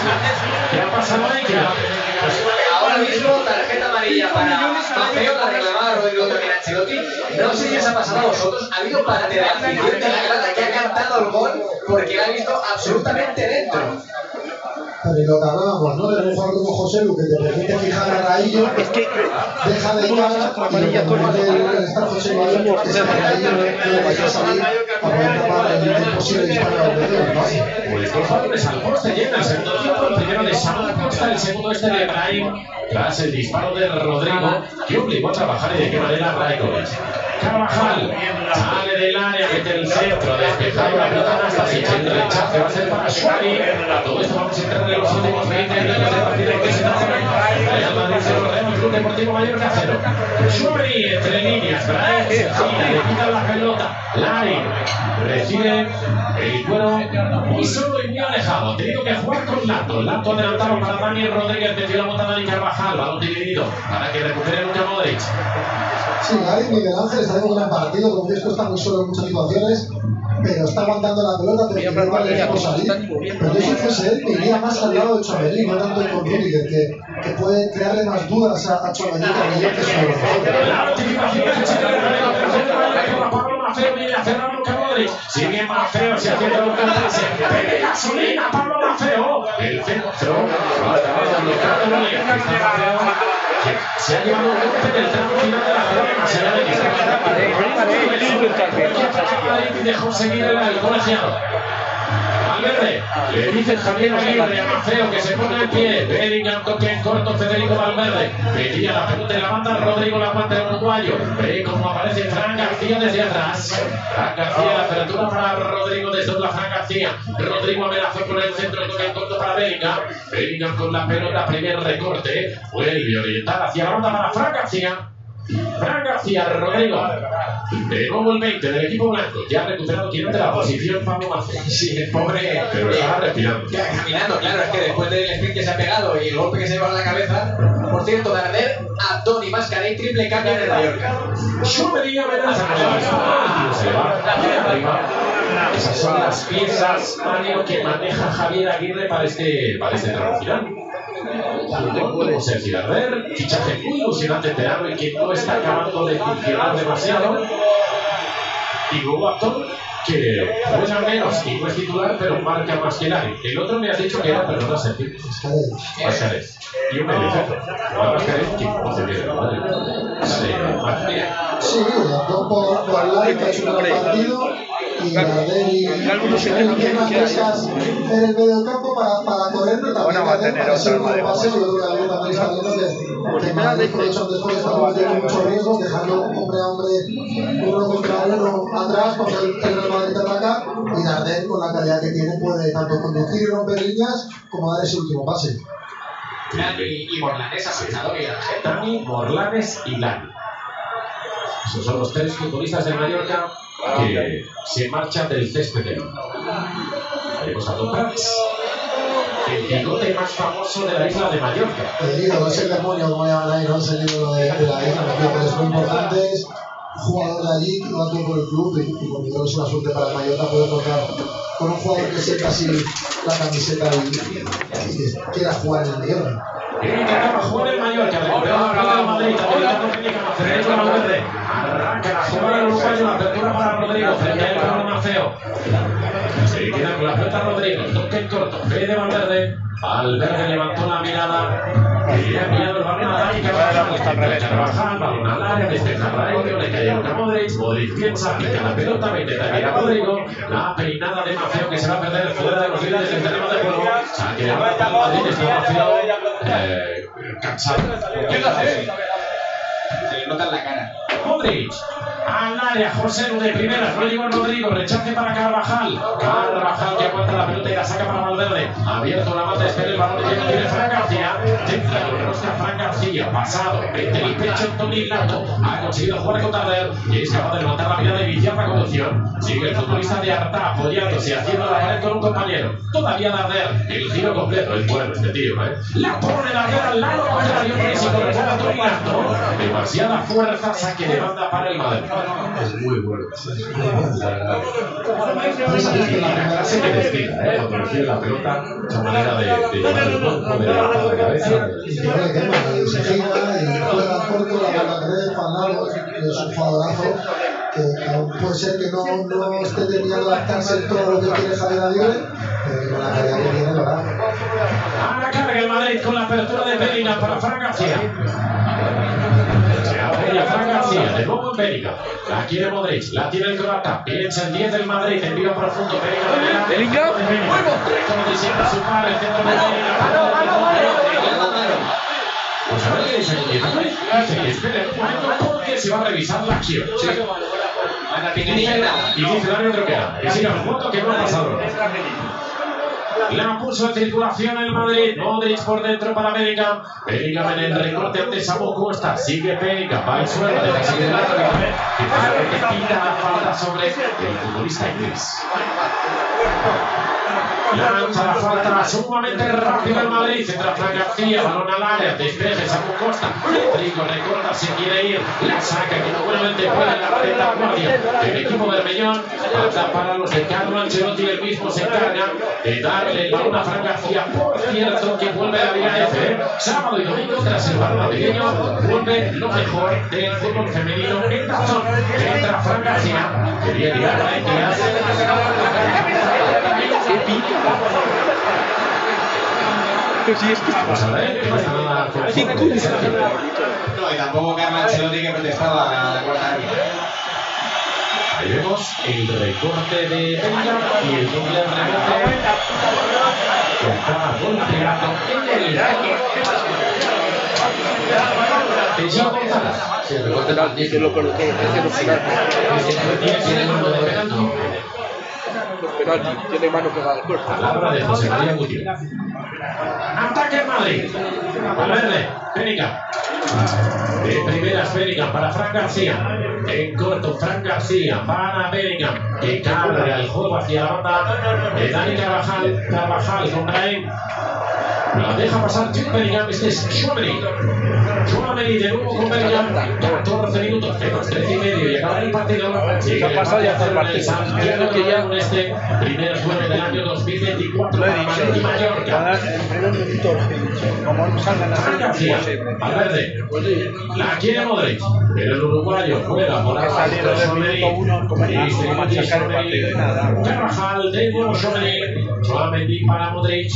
ya un poco forzado. ¿Qué ha pasado ahí? ¿Qué ha- Ahora mismo tarjeta amarilla para Mafeo, la reclamaba Rodrigo también Ancelotti. No sé si os ha pasado a vosotros, ha habido parte de la afición de la grada que ha cantado el gol porque la ha visto absolutamente dentro. Pero y lo que hablábamos, ¿no? De como José Lu que te permite fijar a Raillo, Es que deja de cara y lo que estar José Lu ahí es que Raillo no le vaya a salir a poder tapar el, posible disparo al ¿no? Pues dos balones al poste el segundo tiempo, el primero de Costa, el segundo este de Brahim, tras el disparo de Rodrigo, que obligó a trabajar y de qué manera Raikovic. Carvajal sale del área, mete el centro, despejado la pelota hasta el rechace, va a ser para Suárez. Todo esto vamos a entrar en los últimos 20 minutos de partido que se da Real Madrid 0, Real Club Deportivo Mallorca 0. Suárez entre líneas, se gira, le quita la pelota, Larin recibe el cuero muy solo y muy alejado. Tenido que jugar con Lato. Lato adelantado para Daniel Rodríguez, metió la bota Dani Carvajal, balón dividido para que recupere Luka Modric. Sí, Gary Miguel Ángel está haciendo un gran partido, como que esto está muy solo en muchas situaciones, pero está aguantando la pelota, permitiendo al equipo salir. Pero yo si fuese él, me iría más al lado de Chouameni, no tanto con Rudiger, que, que puede crearle más dudas a, a Chouameni que a Miguel, que es un jugador. La anticipación de Chico de Rodrigo, se ha llevado un golpe del tramo final de la jugada, más allá de que está y dejó seguir el, el colegiado. Valverde, le dice Javier Aguirre a Mafeo que se ponga en pie. Bellingham toque en corto Federico Valverde. Metía la pelota en la banda, Rodrigo la aguanta el uruguayo. Ve cómo aparece Fran García desde atrás. Fran García, la apertura para Rodrigo, desdobla Fran García. Rodrigo amenazó con el centro, toque en corto para Bellingham. Bellingham con la pelota, primer recorte. Vuelve a orientar hacia la banda para Fran García. Fran García, Rodrigo. De nuevo el 20 del equipo blanco. Ya ha recuperado quien de la posición Pablo Maceo. Sí, el pobre. Pero estaba respirando. Caminando, claro, es que después del sprint que se ha pegado y el golpe que se lleva en la cabeza. Por cierto, Darder, a Tony Mascarell, triple cambio en el Mallorca. Chouameni amenaza. Se va arriba. Esas son las piezas, Mario, que maneja Javier Aguirre para este, para este tramo final. Jugador como Sergio Darder, fichaje muy ilusionante que no está acabando de funcionar demasiado. Y luego Actor, que juega menos y no es titular, pero marca más que Lari. El otro me has dicho que era, perdona, Sergio. Mascarés. Y un Mascarés, que no se viene de madre. Más bien. Sí, por, por lado que ha hecho un partido y y tienen más frescas en el medio del campo para, para correr, Bueno, va a tener que que, que después está cometiendo muchos riesgos, dejando hombre a hombre uno contra uno atrás cuando el el Real Madrid ataca y Gardel con la calidad que tiene puede tanto conducir y romper líneas como dar ese último pase. Dani y Morlanes, aprovechador y Argenta. Dani, Morlanes y Lani. Esos son los tres futbolistas de Mallorca que se marchan del césped de Lima. Tenemos a Tom Prats, el bigote más famoso de la isla de Mallorca. El ídolo, ese demonio, como llaman ahí, ¿no? Es el ídolo de, de la isla, que es muy importante. Es jugador de allí lo ha todo por el club y, y por mi es una suerte para el Mallorca poder contar con un jugador que sienta así la camiseta y, y quiera jugar en el Mallorca. Intentaba jugar el Mallorca, recuperaba la pelota de Madrid, Federico Valverde. Arranca la jugada del uruguayo, la apertura para Rodrigo, frente al Pablo Maceo. Se queda con la pelota Rodrigo, toque corto, Fede Valverde. Valverde levantó la mirada balón al pica la pelota. La peinada de Maceo que se va a perder fuera de los líderes del terreno de juego. Saque de Madrid está Maceo eh, cansado. Se le nota en la cara. Modric. Al área, José Lu de primeras, no llegó Rodrigo, rechace para Carvajal. Carvajal que aguanta la pelota y la saca para Valverde. Abierto la mata, espera el balón que tiene Fran García. Entra con rosca Fran García, pasado, mete el pecho Tony Lato. Ha conseguido jugar con Tarder y es capaz de levantar la mirada y iniciar la conducción. Sigue el futbolista de Arta apoyándose, haciendo la pared con un compañero. Todavía Darder, el giro completo, es bueno este tío, ¿eh? La pone Darder al lado contrario, físico, recuerda Tony Lato. Demasiada fuerza, saque de banda para el Madrid. Es muy bueno. Clase que despliega, ¿eh? Cuando recibe la pelota, esa manera de, de llevar el cuerpo, de levantar la cabeza. Y le se gira y juega corto, la debe Fanaro, es un jugadorazo que puede ser que no, no esté terminando de adaptarse todo lo que quiere Javier Aguirre, pero la calidad que tiene lo hará. Ahora carga el Madrid con la apertura de Bellingham para Fran García. Se apoya Fran García, de nuevo en Bellingham. La quiere Modric, la tiene el croata. Piensa el 10 del Madrid, envío profundo. Bellingham, Bellingham. Como diciendo su padre, el centro de. Pues a ver qué dice el que espere un momento porque se va a revisar la acción. Sí. Y dice el árbitro que no. Que siga jugando que no ha pasado. La puso en circulación el Madrid. Modric por dentro para Bellingham. Bellingham en el recorte ante Samu Costa. Sigue Bellingham. Va al suelo. El árbitro. Que quita la falta sobre el futbolista inglés. Lanza la falta sumamente rápido el Madrid. Entra Fran García. Balón al área. Despeje Samu Costa. Rodrigo recorta. Se quiere ir. La saca que no buenamente puede en la retaguardia. El equipo bermellón. Falta para los de Carlo Ancelotti. El mismo se encarga de darle el balón a Fran García. Por cierto, que vuelve a la Liga F. Sábado y domingo, tras el balón pequeño, vuelve lo mejor del fútbol femenino en Dazón. Entra Fran García. Quería tirar la entidad. Pero si es que no. No, y tampoco Carlo Ancelotti que protestaba la cuarta. Ahí vemos el recorte de Bellingham y el doble rebote que está golpeando en el Joao González. Sí, el recorte Que lo es que. De penalti. Tiene mano pegada al cuerpo. Palabra de José María Gutiérrez. Ataque en Madrid. Valverde, Bellingham. De primeras Bellingham para Fran García. En corto, Fran García para Bellingham. Que carga el juego hacia la banda de Dani Carvajal. Carvajal con. La deja pasar Jude Bellingham. Este es Chouameni. Chouameni de nuevo con Bellingham. 14 minutos, menos 13 y medio. Y acaba el partido. Se ha pasado ya el partido. Santiago Que ya- con este primer juego del año 2024 Lo he Madrid y. Mallorca. Cada primer minuto, como no salgan García, imposible. Valverde, la quiere Modric, pero el uruguayo juega por Ha salido abajo, del minuto uno como machacar el partido y nada. Carvajal, de nuevo Chouameni, Chouameni para Modric,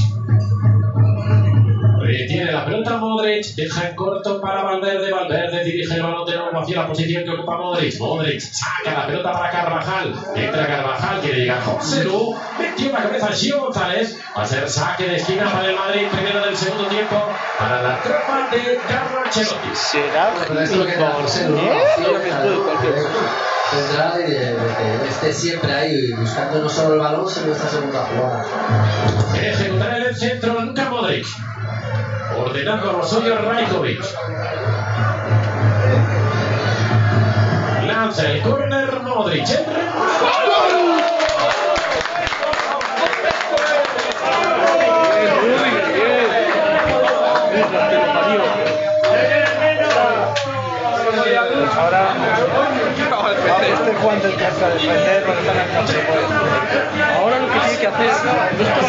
Retiene la pelota Modric, deja en corto para Valverde, Valverde dirige el balón de nuevo hacia la posición que ocupa Modric, Modric saca la pelota para Carvajal, entra Carvajal, quiere llegar José Lu, metió la cabeza Gio González, va a ser saque de esquina para el Madrid, primero del segundo tiempo, para la tropa de Carlo Ancelotti. Será Pero esto lo que esté siempre ahí buscando no solo el balón, sino esta segunda jugada. Ejecutar el centro Luka Modric. Ordenando a suyos Rajkovic. Lanza el córner Modric. El. Ahora, este Juan del Casca defender, está campo, pues. Ahora lo que tiene que hacer, no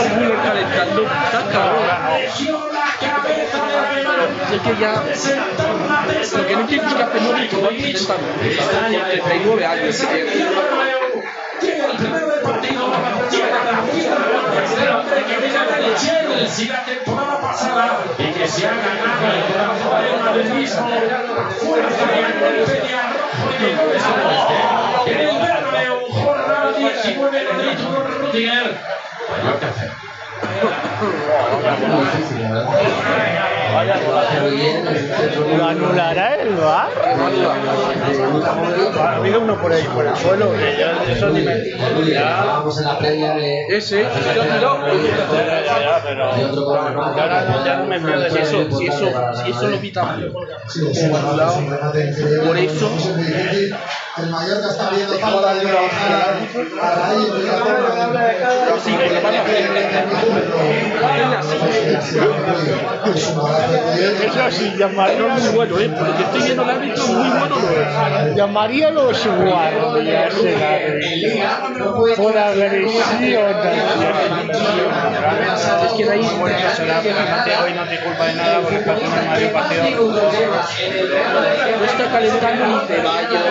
el Müller calentando, está cabrón. Es que ya, lo que no es que hace Modric con 30 con 39 años. Llega el primero del partido, llega la del del temporada pasada y que se ha ganado el corazón del fuerza de golpe de arrojo y de goles como este. En el Bernabéu, jornada 19 de Madrid, hacer. ¿Lo anulará el VAR? Ha habido uno por ahí, por el suelo, que yo eso ni me... Ya, Vamos en la previa de. Ese, ya tiró. ya, pero... Ahora no, ya no me pierdes Si eso. si eso, si eso lo increíble. Por eso-. El Mallorca está pidiendo falta de a raíz de la Eso sí, llamaría muy bueno, ¿eh? Porque estoy viendo el árbitro muy bueno, no es. Llamaría a los guardias el árbitro. por agresión. Es que de ahí, hoy no te culpa de nada porque está haciendo un Madrid partido. no está calentando ni Ceballos,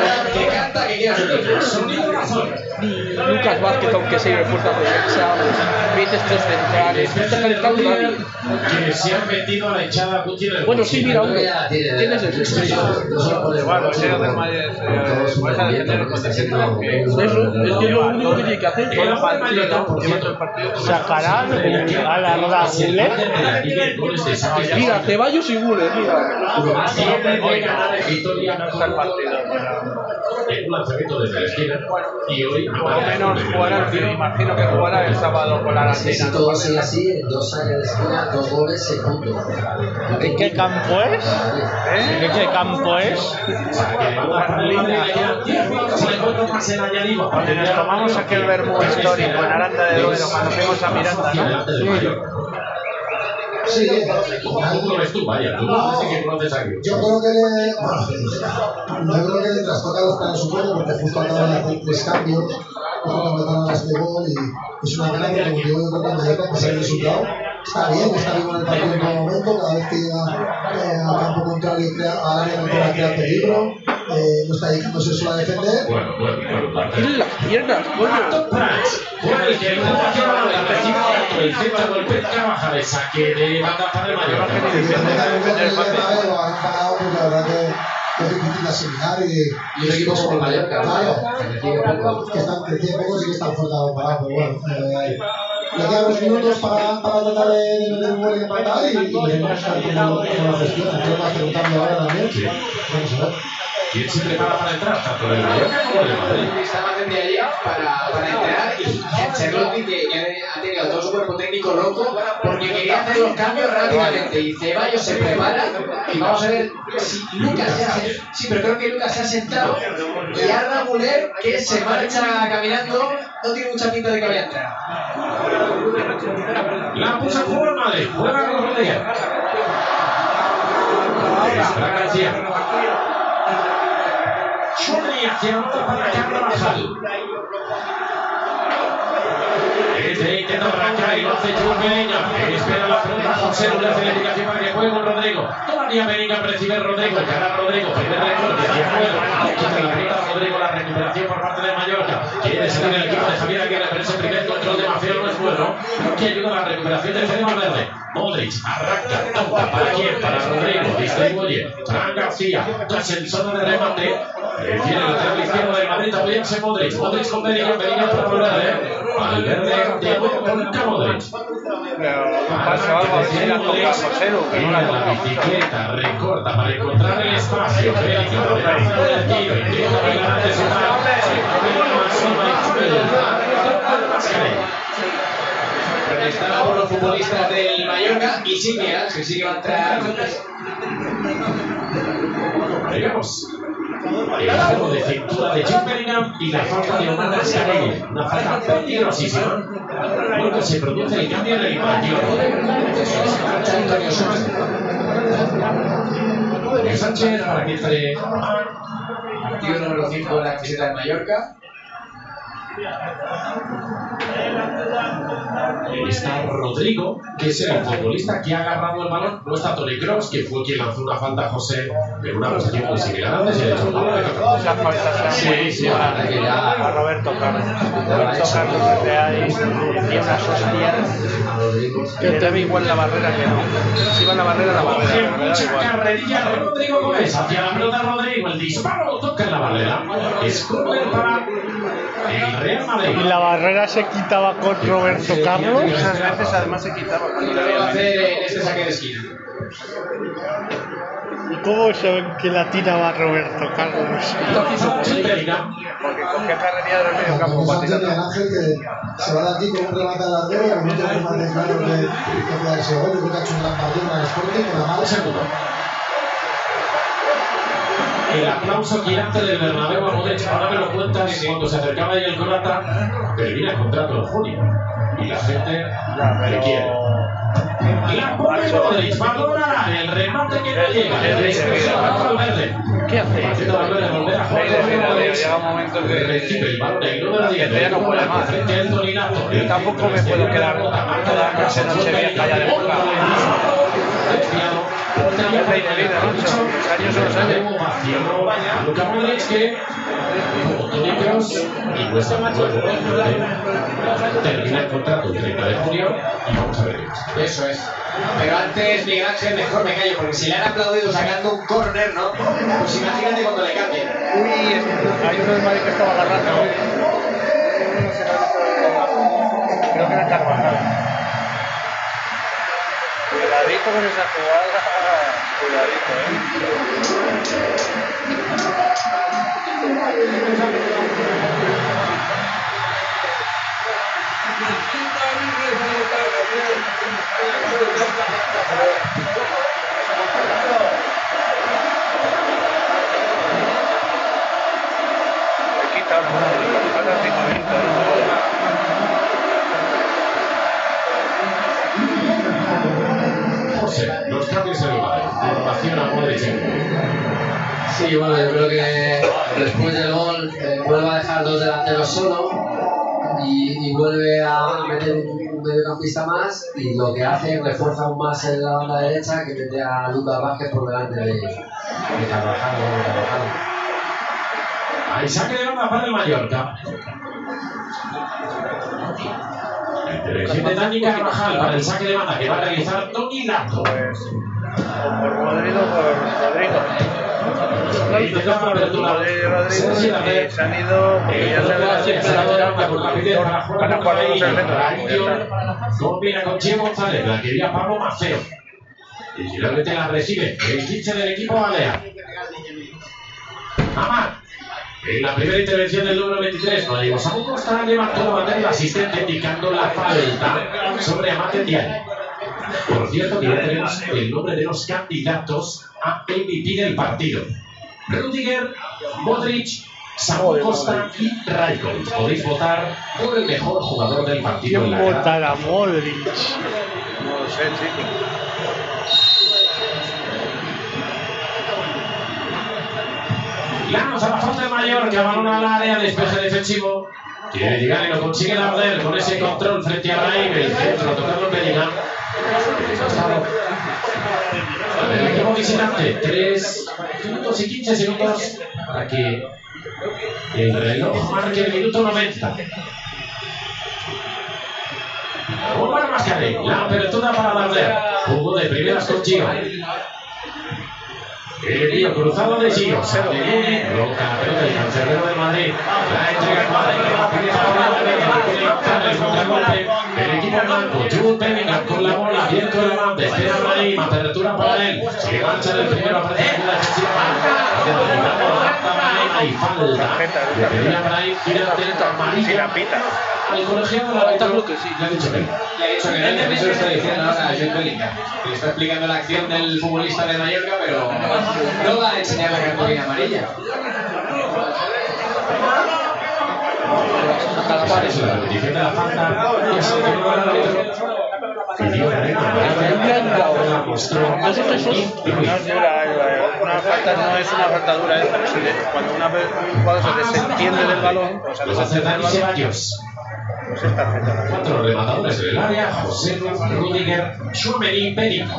ni Lucas Vázquez, aunque sea de fuerza de defensa, veces calentando. Que se han metido a la echada Guti en el Bueno, sí, mira, uno. Ya tiene- ¿Quién es el Igual, los seres del Madrid eh, vais a defender el contexto. Eso, es que es lo único que tiene que hacer. Cierto, Sacarán a la Roda. Mira, Ceballos y Guller, mira. Hoy ganar en Vitoria No está el partido. en un lanzamiento desde la esquina y hoy Por lo menos jugará, imagino que jugará el sábado con la Argentina. Así, en dos años de esquina, dos goles. ¿En qué campo es? ¿Eh? ¿En qué campo es? Cuando nos tomamos aquel vermú histórico en Aranda de Duero, cuando fuimos a Miranda, ¿no? Sí, ¿Cómo lo ves tú? Vaya, tú sí que conoces a. Yo creo que le. Bueno, yo creo que le trastoca los planes poco porque justo acaban de hacer tres cambios. De gol y es una pena porque como yo creo que el resultado. Está bien, está bien con el partido en todo momento. Cada vez que llega eh, al campo contrario y crea, al área contraria crea peligro. Eh, no está dedicándose solo a defender. Bueno, bueno, bueno, las piernas, coño. El que el que balón la recibe alto, el centro golpea Carvajal, saque de banda para el Mallorca. La y, Y un equipo como el Mallorca, que están tiene poco sí que están fuerte parados, pero bueno. Eh, le quedan unos minutos para, para tratar de, de meter un gol y empatar y, y veremos a ver cómo, cómo lo gestiona. Creo que va a hacer un cambio ahora también. Vamos a ver. ¿Quién se prepara para entrar? Tanto el Mallorca como el Madrid. Estaban desde allí para, para entrar y Ancelotti que ya ha tenido todo su cuerpo técnico loco porque quería hacer los cambios rápidamente y Ceballos se prepara y vamos a ver si Lucas se ha sentado, sí, pero creo que Lucas se ha sentado y Arda Güler que se marcha caminando no tiene mucha pinta de que vaya a entrar. La puso en juego el Madrid. Juega con. Extra García. El otro para Carvajal. Este arrancar y lo hace. Espera la pelota José, le hace para que juegue Rodrigo. Todavía Bellingham recibe Rodrigo. Gana Rodrigo. Primer recorte hacia juego. La pelota Rodrigo. La por parte de Mallorca. Quiere salir el equipo de Javier Aguirre, pero ese primer control de Que ayuda a la recuperación de Fede Valverde. Modric arranca, toca. ¿Para quién? Para Rodrigo. Distribuye. Fran García. Tras el zona de remate. Tiene el lateral izquierdo del Madrid. Apoyarse Modric. Modric con Bellingham. Bellingham para Valverde. Valverde. Diego con Modric. Si la bicicleta recorta para encontrar el espacio. Bellingham del tiro. Intenta bailar antes. Se el Mascarell. Protestada por los futbolistas del Mallorca y sí que sí que va a entrar. Veremos. El juego de cintura de Jude Bellingham y la falta de Omar Scarelli. Una falta peligrosísima. Cuando se produce el cambio de. Se marcha Antonio Sánchez. Antonio Sánchez para que entre Partido número 5 de la camiseta del Mallorca. Está Rodrigo, que es el futbolista que ha agarrado el balón. No está Tony Cross, que fue quien lanzó una falta a José en una posición muy similar antes y hecho falta Sí, sí, a Roberto Carlos. Roberto Carlos desde ahí y unas hostias. Que te ve igual la barrera que no. Si va la barrera, la barrera. Mucha carrerilla de Rodrigo Gómez hacia la pelota Rodrigo. El disparo toca en la barrera. Es para el. Y la barrera se quitaba con Roberto Carlos. Muchas veces además se quitaba cuando le Lo va a habían hacer en este saque de esquina. ¿Y cómo saben que la tiraba Roberto Carlos? Porque cogía carrería del medio campo para tirar. Se va de aquí con un remate al y al minuto remate claro que que puede ese gol. Yo creo que ha hecho un gran partido en el Sporting con la mala segundo. El aplauso girante del Bernabéu a ahora me lo cuentas cuando se acercaba ahí el croata, termina el contrato en junio. Y la gente le quiere. La pone Modric, valora el remate que no llega, el Valverde. ¿Qué hace? Valverde volver a jugar Recibe el balón el número 10 Ya no puede más. frente a Anthony Lato. Yo tampoco me puedo quedar toda la noche, noche vieja ya de boca. Los años. Luka Modric que termina el contrato el 30 de junio y vamos a ver. Eso es. Pero antes, Miguel Ángel, mejor me callo, porque si le han aplaudido sacando un córner, ¿no? Pues imagínate cuando le cambien. Uy, hay uno del Madrid que estaba agarrando. Creo que era Carvajal. Cuidadito con esa jugada. Cuidadito, eh. Le quita José, los cambios en el Madrid. Formación a Modric. Sí, bueno, yo creo que después del gol eh, vuelve a dejar dos delanteros solo y, y vuelve a meter un mediocampista más y lo que hace refuerza aún más en la banda derecha que mete a Lucas Vázquez por delante de, de Carvajal. de. Ahí saque de banda para el Mallorca. Intervención de Dani Carvajal para el saque de banda que va a realizar Tony Lato. O por Rodrigo o por Rodrigo. La se han ido para. Combina con Chie González, la quería Pablo Maceo. Y finalmente la recibe el 15 del equipo Balear. Amar. En la primera intervención del número 23, no digo, Samu Costa levantó la bandera el asistente indicando la falta sobre Amate Diagne. Por cierto, que ya tenemos el nombre de los candidatos a MVP del partido. Rudiger, Modric, Samu Costa y Raikovic. Podéis votar por el mejor jugador del partido. en ¿Quién votará a Modric? No lo sé, chico. Llanos a la falta de Mallorca, balón al área, despeje defensivo. Llegar y lo consigue Darder con ese control frente a Raim, el centro, tocando Bellingham. El equipo visitante, 3 minutos y 15 segundos para que el reloj marque el minuto 90. Omar Mascaré, la apertura para Darder. Jugó de primeras con Gio. El envío cruzado de Muni, coloca la pelota del cancerbero de Madrid. La entrega a Madrid a a el equipo blanco, Jude Bellingham con la bola, bien con la banda, espera Brahim, apertura para él. Se marcha del primero, en la defensiva. Hay falta. Le la lo que sí. dicho que dicho que está ahora está explicando la acción del futbolista de Mallorca, pero no va a enseñar la cartulina amarilla. La la eh, una falta no es una falta dura, es cuando una vez un jugador se desentiende del balón, o sea, desentiende del balón, pues es tarjeta. Cuatro rematadores del área, José Rudiger, Schumeri, Perico.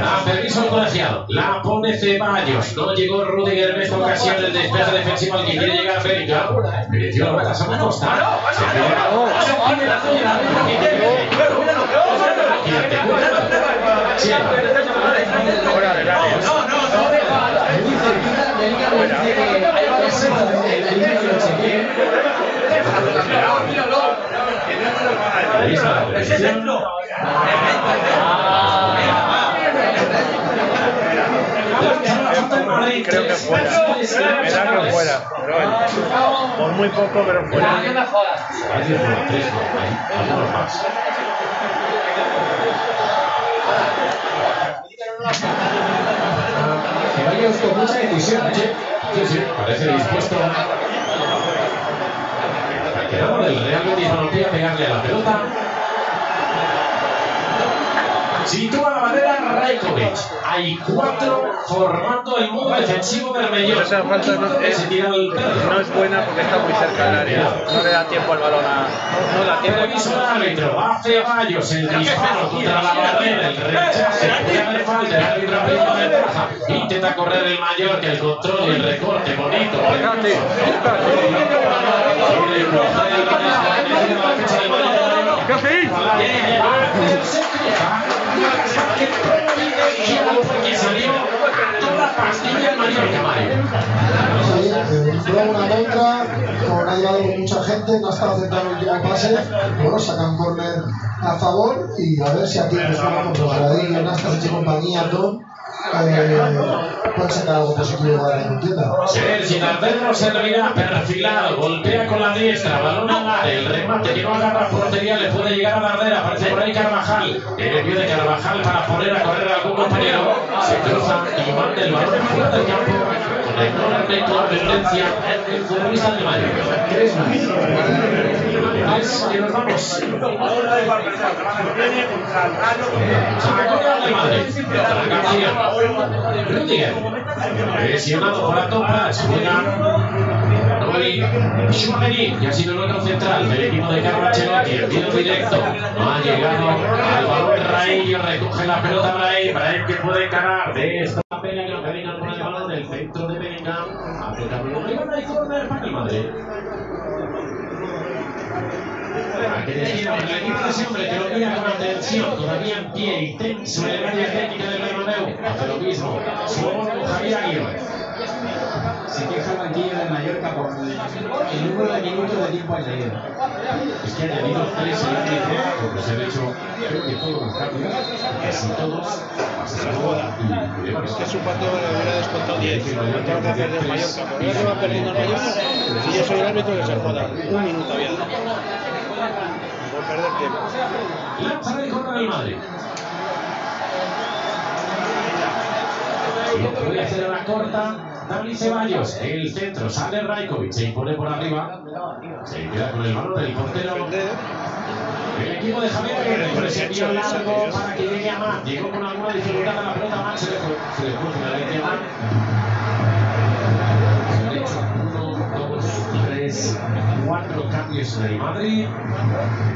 Ah, permiso al colegiado. La pone Ceballos. No llegó Rudiger en esta ocasión. El despeje defensivo al que quiere llegar Perico. Metió la bola a Costa. Se del la que lo chequee. Ahí está la repetición. Creo que fuera. Me da que fuera. Pero bueno, por muy poco, pero fuera. Ahí fueron tres, ¿no? Ahí, algunos más. Ceballos con mucha decisión, ¿eh? Sí, sí, parece dispuesto. Quedamos del Real Betis Balompié a pegarle a la pelota. Sitúa la bandera Rajkovic. Hay cuatro formando el mundo defensivo bermellón. Esa falta no es, el no buena porque está muy cerca del área. No le da tiempo al balón a. No, no da tiempo. Permiso al árbitro, a Ceballos, el disparo contra la barrera, el rechace, puede haber falta, el árbitro aprieta ventaja, intenta correr el mayor, que el control y el recorte, bonito. ¿Qué hacéis? Pastilla Mallorca, Mario. Sí, entró una contra, con ha llegado con mucha gente, no ha estado centrado en el último pase. Bueno, sacan córner a favor y a ver si aquí pues una contra Saladillo, Nastas y compañía, todo. Eh, puede de la contienda. Sergi servirá perfilado, golpea con la diestra, balón al área, el remate que no agarra portería le puede llegar a Dardera, aparece por ahí Carvajal, el pie de Carvajal para poner a correr a algún compañero, se cruza y manda el balón fuera del campo con enorme contundencia el futbolista del Mayo. Más. y nos vamos. Rudiger. Presionado por Antopas. Juega que ha sido el otro central del equipo de Carlo Ancelotti. El tiro directo. No ha llegado al balón Raí. Recoge la pelota Brahim. Brahim que puede encarar de esta pelea que lo que venga con el balón del centro de Bellingham. Por arriba. Hay corner para el Madrid. A que el equipo de ese hombre que lo mira con atención, todavía en pie y tenso en el área técnica del Bernabéu. Hace lo mismo. Somos con Javier Aguirre. Se queja el banquillo de Mallorca por el número de minutos de tiempo añadido. Es que ha añadido tres la dice, porque se han hecho, creo que todos los cambios, casi todos, hasta la boda. Es que su partido le hubiera descontado 10. Tengo que perder el Mallorca. Por eso va perdiendo el Mallorca. Y yo soy el árbitro que se joda. Un minuto había dado. Perder tiempo. Lanza el corner del Madrid. Lo que voy a hacer a la corta, Dani Ceballos, el centro, sale Rajkovic, se impone por arriba, se queda con el balón el portero. El equipo de Javier Aguirre envío largo para que llegue a Matt. Llegó con alguna dificultad a la pelota, Matt se le fue, se le fue finalmente a Matt. Se han hecho uno, dos, tres, cuatro cambios en el Madrid.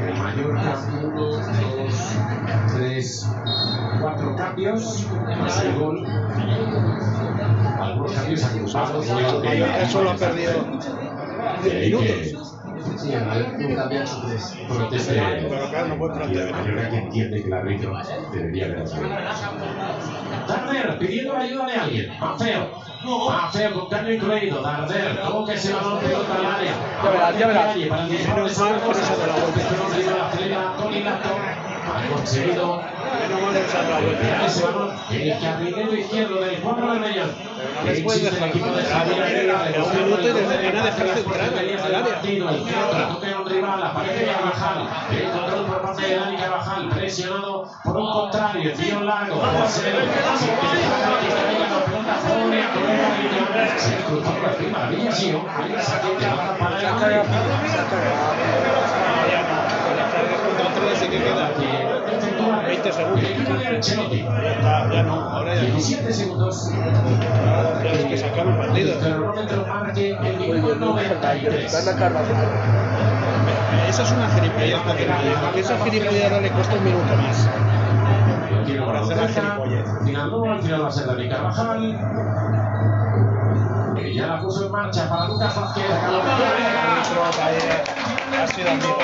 El Mallorca, uno, dos, tres, cuatro cambios. Más el gol. Algunos cambios acusados. Mallorca solo ha perdido 10 minutos. Sí, el su tres. Proteste. Pero claro, no puede plantear. Mallorca que entiende que el árbitro debería haber asumido. Darder pidiendo la ayuda de alguien. Mafeo. Mafeo con caño incluido. Darder. Como que se va a pelota al área. Ya verás, ya verás. Para el de Marcos. Ese balón. El carrilero izquierdo del cuadro de Mellón. no les puedes dejar El equipo de Javier un minuto y desde que no dejar centrar al área. rival, aparece Carvajal, el control por parte de Dani Carvajal, presionado por un contrario, tiro largo, José, se cruzó por encima, que va para el. Contra que queda 20 segundos. Ya está, ya no, ahora ya no. 17 segundos, Ya es que sacar un partido. el cronómetro marque el minuto 93. Esa es una gilipollez porque esa gilipollez le cuesta un minuto más. Por hacer la gilipollez. al final va a ser Dani Carvajal. Que ya la puso en marcha para Lucas Vázquez. Ha sido amigo.